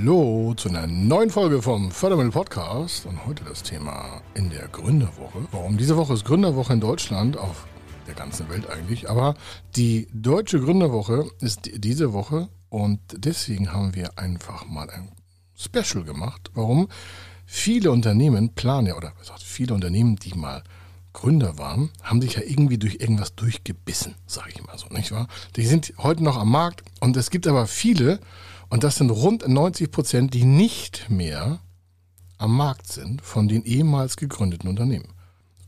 Hallo zu einer neuen Folge vom Fördermittel Podcast und heute das Thema in der Gründerwoche. Warum diese Woche ist Gründerwoche in Deutschland, auf der ganzen Welt eigentlich, aber die deutsche Gründerwoche ist diese Woche und deswegen haben wir einfach mal ein Special gemacht. Warum? Viele Unternehmen planen ja, oder was viele Unternehmen, die mal Gründer waren, haben sich ja irgendwie durch irgendwas durchgebissen, sage ich mal so, nicht wahr? Die sind heute noch am Markt und es gibt aber viele, und das sind rund 90 Prozent, die nicht mehr am Markt sind von den ehemals gegründeten Unternehmen.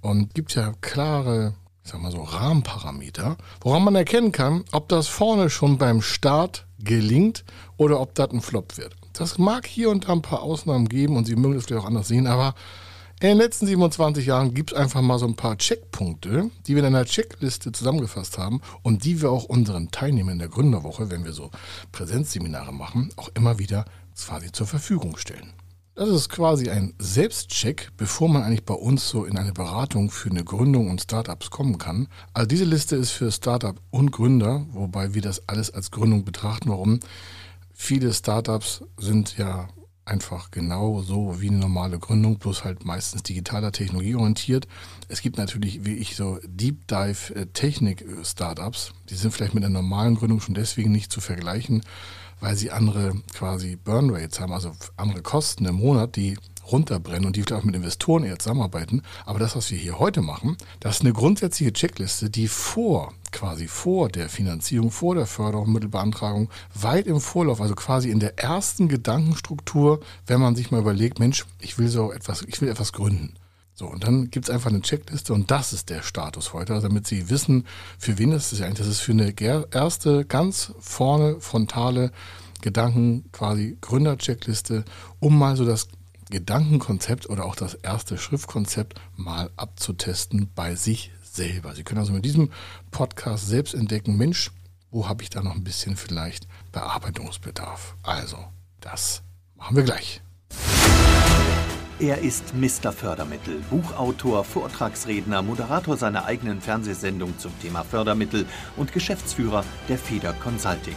Und gibt ja klare, ich sag mal so, Rahmenparameter, woran man erkennen kann, ob das vorne schon beim Start gelingt oder ob das ein Flop wird. Das mag hier und da ein paar Ausnahmen geben und Sie mögen es vielleicht auch anders sehen, aber in den letzten 27 Jahren gibt es einfach mal so ein paar Checkpunkte, die wir in einer Checkliste zusammengefasst haben und die wir auch unseren Teilnehmern in der Gründerwoche, wenn wir so Präsenzseminare machen, auch immer wieder quasi zur Verfügung stellen. Das ist quasi ein Selbstcheck, bevor man eigentlich bei uns so in eine Beratung für eine Gründung und Startups kommen kann. Also diese Liste ist für Startup und Gründer, wobei wir das alles als Gründung betrachten. Warum? Viele Startups sind ja einfach genau so wie eine normale Gründung, bloß halt meistens digitaler Technologie orientiert. Es gibt natürlich, wie ich, so Deep Dive äh, Technik-Startups. Die sind vielleicht mit einer normalen Gründung schon deswegen nicht zu vergleichen, weil sie andere quasi Burn Rates haben, also andere Kosten im Monat, die runterbrennen und die vielleicht auch mit Investoren eher zusammenarbeiten. Aber das, was wir hier heute machen, das ist eine grundsätzliche Checkliste, die vor, quasi vor der Finanzierung, vor der Förderung, Mittelbeantragung, weit im Vorlauf, also quasi in der ersten Gedankenstruktur, wenn man sich mal überlegt, Mensch, ich will so etwas, ich will etwas gründen. So, und dann gibt es einfach eine Checkliste und das ist der Status heute, also damit Sie wissen, für wen das ist eigentlich. Das ist für eine erste, ganz vorne, frontale Gedanken, quasi Gründer-Checkliste, um mal so das Gedankenkonzept oder auch das erste Schriftkonzept mal abzutesten bei sich selber. Sie können also mit diesem Podcast selbst entdecken, Mensch, wo habe ich da noch ein bisschen vielleicht Bearbeitungsbedarf? Also, das machen wir gleich. Er ist Mr. Fördermittel, Buchautor, Vortragsredner, Moderator seiner eigenen Fernsehsendung zum Thema Fördermittel und Geschäftsführer der Feder Consulting.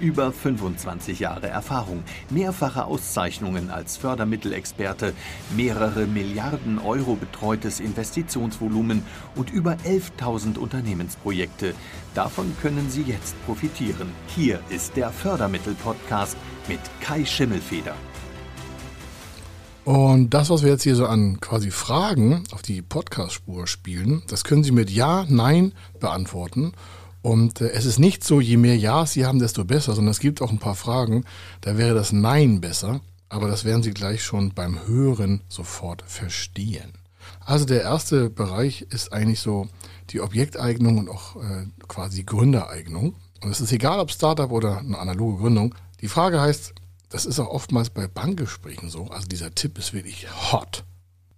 Über 25 Jahre Erfahrung, mehrfache Auszeichnungen als Fördermittelexperte, mehrere Milliarden Euro betreutes Investitionsvolumen und über 11.000 Unternehmensprojekte. Davon können Sie jetzt profitieren. Hier ist der Fördermittel-Podcast mit Kai Schimmelfeder. Und das, was wir jetzt hier so an quasi Fragen auf die Podcast-Spur spielen, das können Sie mit Ja, Nein beantworten. Und äh, es ist nicht so, je mehr Ja's Sie haben, desto besser, sondern es gibt auch ein paar Fragen, da wäre das Nein besser, aber das werden Sie gleich schon beim Hören sofort verstehen. Also der erste Bereich ist eigentlich so die Objekteignung und auch äh, quasi Gründereignung. Und es ist egal, ob Startup oder eine analoge Gründung. Die Frage heißt, das ist auch oftmals bei Bankgesprächen so, also dieser Tipp ist wirklich hot.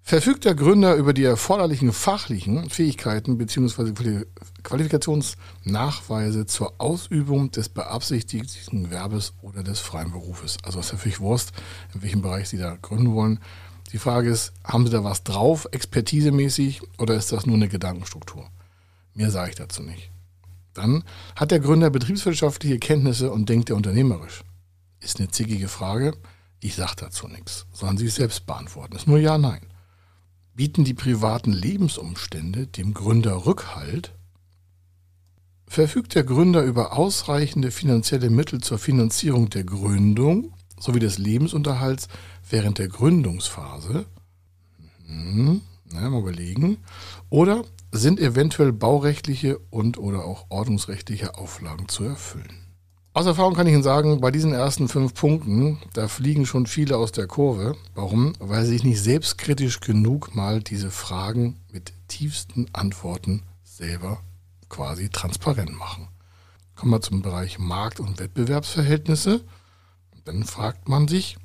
Verfügt der Gründer über die erforderlichen fachlichen Fähigkeiten bzw. Qualifikationsnachweise zur Ausübung des beabsichtigten Gewerbes oder des freien Berufes? Also es ist natürlich Wurst, in welchem Bereich Sie da gründen wollen. Die Frage ist, haben Sie da was drauf, expertisemäßig, oder ist das nur eine Gedankenstruktur? Mehr sage ich dazu nicht. Dann hat der Gründer betriebswirtschaftliche Kenntnisse und denkt er unternehmerisch. Ist eine zickige Frage. Ich sage dazu nichts. Sollen Sie es selbst beantworten. Ist nur ja, nein. Bieten die privaten Lebensumstände dem Gründer Rückhalt? Verfügt der Gründer über ausreichende finanzielle Mittel zur Finanzierung der Gründung sowie des Lebensunterhalts während der Gründungsphase? Hm, na, mal überlegen. Oder sind eventuell baurechtliche und oder auch ordnungsrechtliche Auflagen zu erfüllen? Aus Erfahrung kann ich Ihnen sagen, bei diesen ersten fünf Punkten, da fliegen schon viele aus der Kurve. Warum? Weil sie sich nicht selbstkritisch genug mal diese Fragen mit tiefsten Antworten selber quasi transparent machen. Kommen wir zum Bereich Markt- und Wettbewerbsverhältnisse. Dann fragt man sich,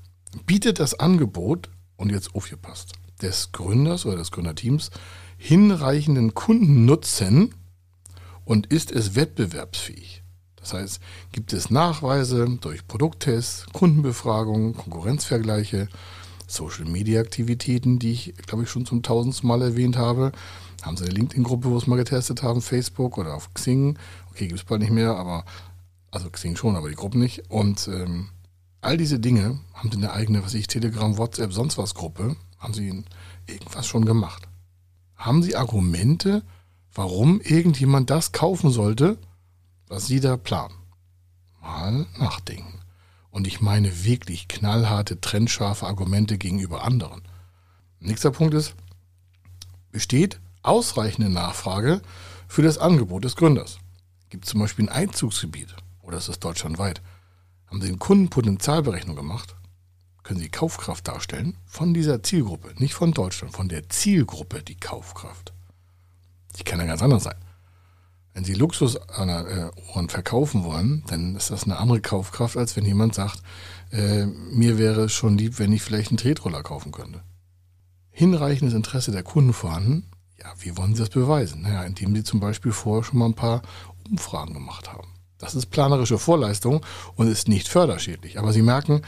bietet das Angebot, und jetzt aufgepasst, des Gründers oder des Gründerteams hinreichenden Kundennutzen und ist es wettbewerbsfähig? Das heißt, gibt es Nachweise durch Produkttests, Kundenbefragungen, Konkurrenzvergleiche, Social-Media-Aktivitäten, die ich, glaube ich, schon zum tausendsten Mal erwähnt habe. Haben Sie eine LinkedIn-Gruppe, wo es mal getestet haben, Facebook oder auf Xing? Okay, gibt es bald nicht mehr, aber also Xing schon, aber die Gruppen nicht. Und ähm, all diese Dinge haben Sie eine eigene, was ich, Telegram, WhatsApp, sonst was Gruppe, haben Sie irgendwas schon gemacht. Haben Sie Argumente, warum irgendjemand das kaufen sollte, was Sie da planen? Mal nachdenken. Und ich meine wirklich knallharte, trennscharfe Argumente gegenüber anderen. Nächster Punkt ist, besteht ausreichende Nachfrage für das Angebot des Gründers? Gibt es zum Beispiel ein Einzugsgebiet oder ist das deutschlandweit? Haben Sie eine Kundenpotenzialberechnung gemacht? Können Sie Kaufkraft darstellen von dieser Zielgruppe, nicht von Deutschland, von der Zielgruppe die Kaufkraft? Die kann ja ganz anders sein. Wenn Sie Luxusuhren äh, verkaufen wollen, dann ist das eine andere Kaufkraft, als wenn jemand sagt, äh, mir wäre es schon lieb, wenn ich vielleicht einen Tretroller kaufen könnte. Hinreichendes Interesse der Kunden vorhanden? Ja, wie wollen Sie das beweisen? Naja, indem Sie zum Beispiel vorher schon mal ein paar Umfragen gemacht haben. Das ist planerische Vorleistung und ist nicht förderschädlich. Aber Sie merken,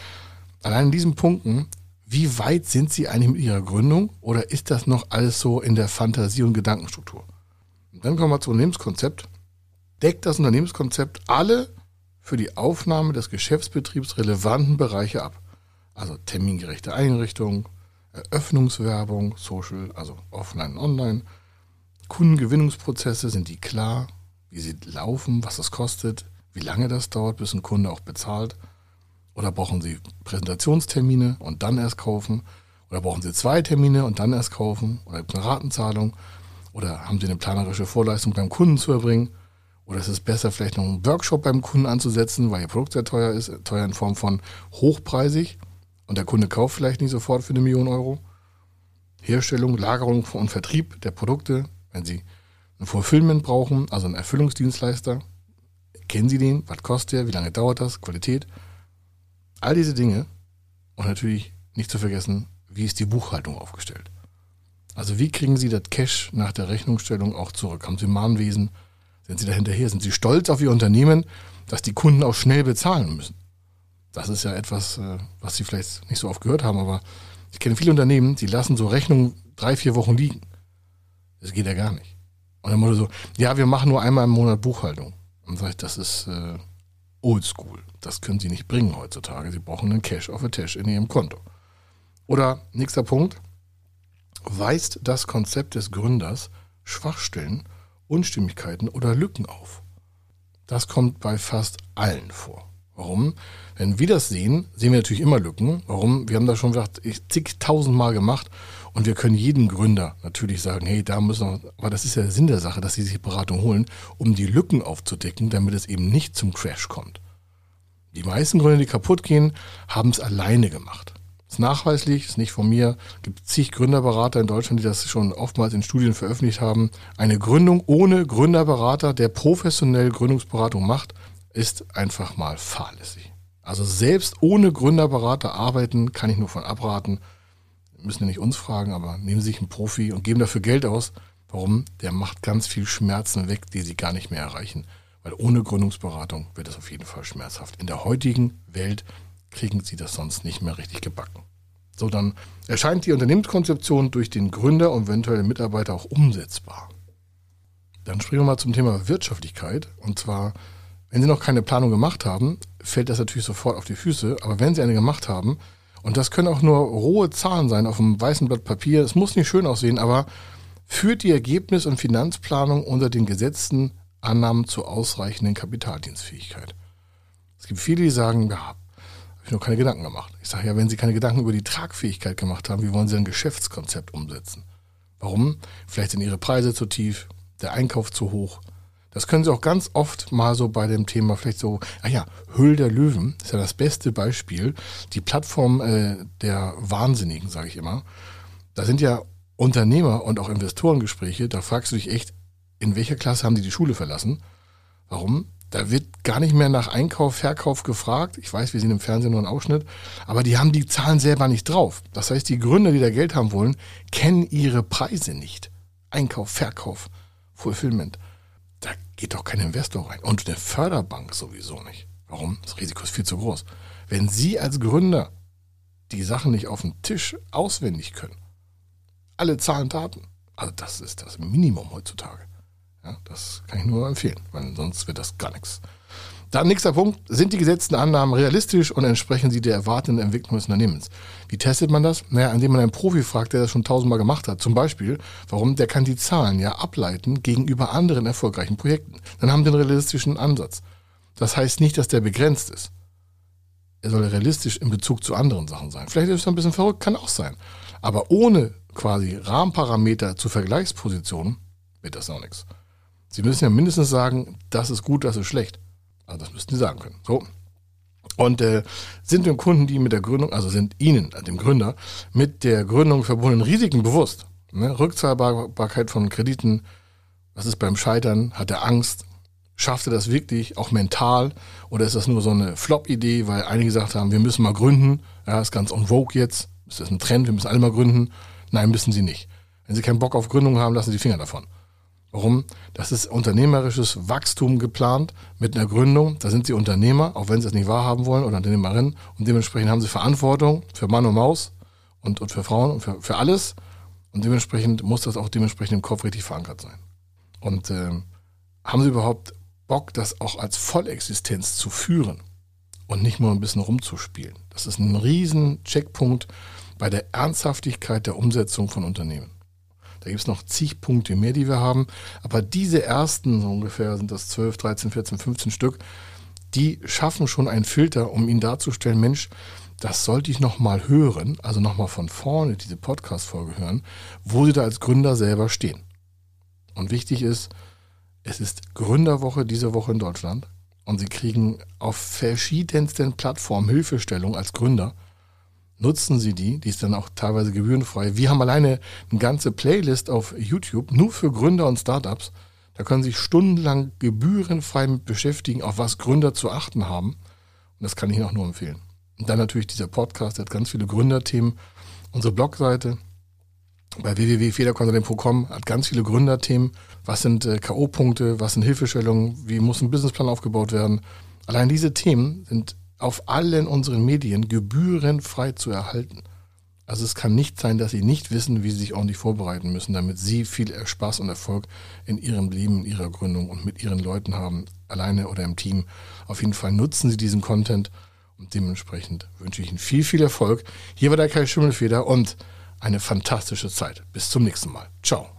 allein in diesen Punkten, wie weit sind Sie eigentlich mit Ihrer Gründung oder ist das noch alles so in der Fantasie- und Gedankenstruktur? Dann kommen wir zum Unternehmenskonzept. Deckt das Unternehmenskonzept alle für die Aufnahme des Geschäftsbetriebs relevanten Bereiche ab. Also termingerechte Einrichtung, Eröffnungswerbung, Social, also offline und online. Kundengewinnungsprozesse, sind die klar, wie sie laufen, was das kostet, wie lange das dauert, bis ein Kunde auch bezahlt. Oder brauchen Sie Präsentationstermine und dann erst kaufen? Oder brauchen Sie zwei Termine und dann erst kaufen? Oder eine Ratenzahlung? Oder haben Sie eine planerische Vorleistung beim Kunden zu erbringen? Oder ist es besser, vielleicht noch einen Workshop beim Kunden anzusetzen, weil Ihr Produkt sehr teuer ist, teuer in Form von hochpreisig und der Kunde kauft vielleicht nicht sofort für eine Million Euro? Herstellung, Lagerung und Vertrieb der Produkte, wenn Sie ein Fulfillment brauchen, also einen Erfüllungsdienstleister, kennen Sie den? Was kostet der? Wie lange dauert das? Qualität? All diese Dinge und natürlich nicht zu vergessen, wie ist die Buchhaltung aufgestellt? Also wie kriegen Sie das Cash nach der Rechnungsstellung auch zurück? Haben Sie Mahnwesen? Sind Sie da hinterher? Sind Sie stolz auf Ihr Unternehmen, dass die Kunden auch schnell bezahlen müssen? Das ist ja etwas, äh, was Sie vielleicht nicht so oft gehört haben, aber ich kenne viele Unternehmen, die lassen so Rechnungen drei, vier Wochen liegen. Das geht ja gar nicht. Und dann wurde so, ja, wir machen nur einmal im Monat Buchhaltung. Und sage ich, das ist äh, oldschool. Das können Sie nicht bringen heutzutage. Sie brauchen einen Cash auf a Tash in Ihrem Konto. Oder nächster Punkt, weist das Konzept des Gründers Schwachstellen, Unstimmigkeiten oder Lücken auf. Das kommt bei fast allen vor. Warum? Wenn wir das sehen, sehen wir natürlich immer Lücken. Warum? Wir haben das schon zigtausendmal gemacht und wir können jedem Gründer natürlich sagen, hey, da müssen wir, aber das ist ja der Sinn der Sache, dass sie sich Beratung holen, um die Lücken aufzudecken, damit es eben nicht zum Crash kommt. Die meisten Gründer, die kaputt gehen, haben es alleine gemacht. Ist nachweislich, ist nicht von mir. Es gibt zig Gründerberater in Deutschland, die das schon oftmals in Studien veröffentlicht haben. Eine Gründung ohne Gründerberater, der professionell Gründungsberatung macht, ist einfach mal fahrlässig. Also selbst ohne Gründerberater arbeiten, kann ich nur von abraten. Müssen ja nicht uns fragen, aber nehmen Sie sich einen Profi und geben dafür Geld aus. Warum? Der macht ganz viel Schmerzen weg, die Sie gar nicht mehr erreichen. Weil ohne Gründungsberatung wird es auf jeden Fall schmerzhaft. In der heutigen Welt kriegen sie das sonst nicht mehr richtig gebacken. So, dann erscheint die Unternehmenskonzeption durch den Gründer und eventuelle Mitarbeiter auch umsetzbar. Dann springen wir mal zum Thema Wirtschaftlichkeit. Und zwar, wenn Sie noch keine Planung gemacht haben, fällt das natürlich sofort auf die Füße. Aber wenn Sie eine gemacht haben, und das können auch nur rohe Zahlen sein auf einem weißen Blatt Papier, es muss nicht schön aussehen, aber führt die Ergebnis- und Finanzplanung unter den gesetzten Annahmen zur ausreichenden Kapitaldienstfähigkeit. Es gibt viele, die sagen, ja, ich nur keine Gedanken gemacht. Ich sage ja, wenn Sie keine Gedanken über die Tragfähigkeit gemacht haben, wie wollen Sie ein Geschäftskonzept umsetzen? Warum? Vielleicht sind Ihre Preise zu tief, der Einkauf zu hoch. Das können Sie auch ganz oft mal so bei dem Thema vielleicht so, ah ja, Höhl der Löwen ist ja das beste Beispiel. Die Plattform äh, der Wahnsinnigen, sage ich immer. Da sind ja Unternehmer und auch Investorengespräche, da fragst du dich echt, in welcher Klasse haben die die Schule verlassen? Warum? Da wird gar nicht mehr nach Einkauf, Verkauf gefragt. Ich weiß, wir sehen im Fernsehen nur einen Ausschnitt, aber die haben die Zahlen selber nicht drauf. Das heißt, die Gründer, die da Geld haben wollen, kennen ihre Preise nicht. Einkauf, Verkauf, Fulfillment. Da geht doch kein Investor rein. Und eine Förderbank sowieso nicht. Warum? Das Risiko ist viel zu groß. Wenn Sie als Gründer die Sachen nicht auf dem Tisch auswendig können, alle Zahlen, Daten, also das ist das Minimum heutzutage. Ja, das kann ich nur empfehlen, weil sonst wird das gar nichts. Dann nächster Punkt. Sind die gesetzten Annahmen realistisch und entsprechen sie der erwartenden Entwicklung des Unternehmens? Wie testet man das? Naja, indem man einen Profi fragt, der das schon tausendmal gemacht hat. Zum Beispiel, warum? Der kann die Zahlen ja ableiten gegenüber anderen erfolgreichen Projekten. Dann haben die einen realistischen Ansatz. Das heißt nicht, dass der begrenzt ist. Er soll realistisch in Bezug zu anderen Sachen sein. Vielleicht ist er ein bisschen verrückt, kann auch sein. Aber ohne quasi Rahmenparameter zu Vergleichspositionen wird das auch nichts. Sie müssen ja mindestens sagen, das ist gut, das ist schlecht. Also das müssten Sie sagen können. So. Und äh, sind den Kunden, die mit der Gründung, also sind Ihnen, dem Gründer, mit der Gründung verbundenen Risiken bewusst? Ne? Rückzahlbarkeit von Krediten, was ist beim Scheitern? Hat er Angst? Schafft er das wirklich, auch mental? Oder ist das nur so eine Flop-Idee, weil einige gesagt haben, wir müssen mal gründen, ja, ist ganz on vogue jetzt, ist das ein Trend, wir müssen alle mal gründen. Nein, müssen Sie nicht. Wenn Sie keinen Bock auf Gründung haben, lassen Sie die Finger davon. Warum? Das ist unternehmerisches Wachstum geplant mit einer Gründung. Da sind sie Unternehmer, auch wenn sie es nicht wahrhaben wollen, oder Unternehmerinnen. Und dementsprechend haben sie Verantwortung für Mann und Maus und, und für Frauen und für, für alles. Und dementsprechend muss das auch dementsprechend im Kopf richtig verankert sein. Und äh, haben sie überhaupt Bock, das auch als Vollexistenz zu führen und nicht nur ein bisschen rumzuspielen? Das ist ein riesen Checkpunkt bei der Ernsthaftigkeit der Umsetzung von Unternehmen. Da gibt es noch zig Punkte mehr, die wir haben. Aber diese ersten, so ungefähr sind das 12, 13, 14, 15 Stück, die schaffen schon einen Filter, um ihnen darzustellen, Mensch, das sollte ich nochmal hören, also nochmal von vorne diese Podcast-Folge hören, wo sie da als Gründer selber stehen. Und wichtig ist, es ist Gründerwoche diese Woche in Deutschland und sie kriegen auf verschiedensten Plattformen Hilfestellung als Gründer nutzen Sie die, die ist dann auch teilweise gebührenfrei. Wir haben alleine eine ganze Playlist auf YouTube nur für Gründer und Startups. Da können Sie sich stundenlang gebührenfrei mit beschäftigen, auf was Gründer zu achten haben. Und das kann ich Ihnen auch nur empfehlen. Und dann natürlich dieser Podcast, der hat ganz viele Gründerthemen. Unsere Blogseite bei www.federconsulting.com hat ganz viele Gründerthemen. Was sind äh, K.O.-Punkte? Was sind Hilfestellungen? Wie muss ein Businessplan aufgebaut werden? Allein diese Themen sind auf allen unseren Medien gebührenfrei zu erhalten. Also es kann nicht sein, dass Sie nicht wissen, wie Sie sich ordentlich vorbereiten müssen, damit Sie viel Spaß und Erfolg in Ihrem Leben, in Ihrer Gründung und mit Ihren Leuten haben, alleine oder im Team. Auf jeden Fall nutzen Sie diesen Content und dementsprechend wünsche ich Ihnen viel, viel Erfolg. Hier war der Kai Schimmelfeder und eine fantastische Zeit. Bis zum nächsten Mal. Ciao.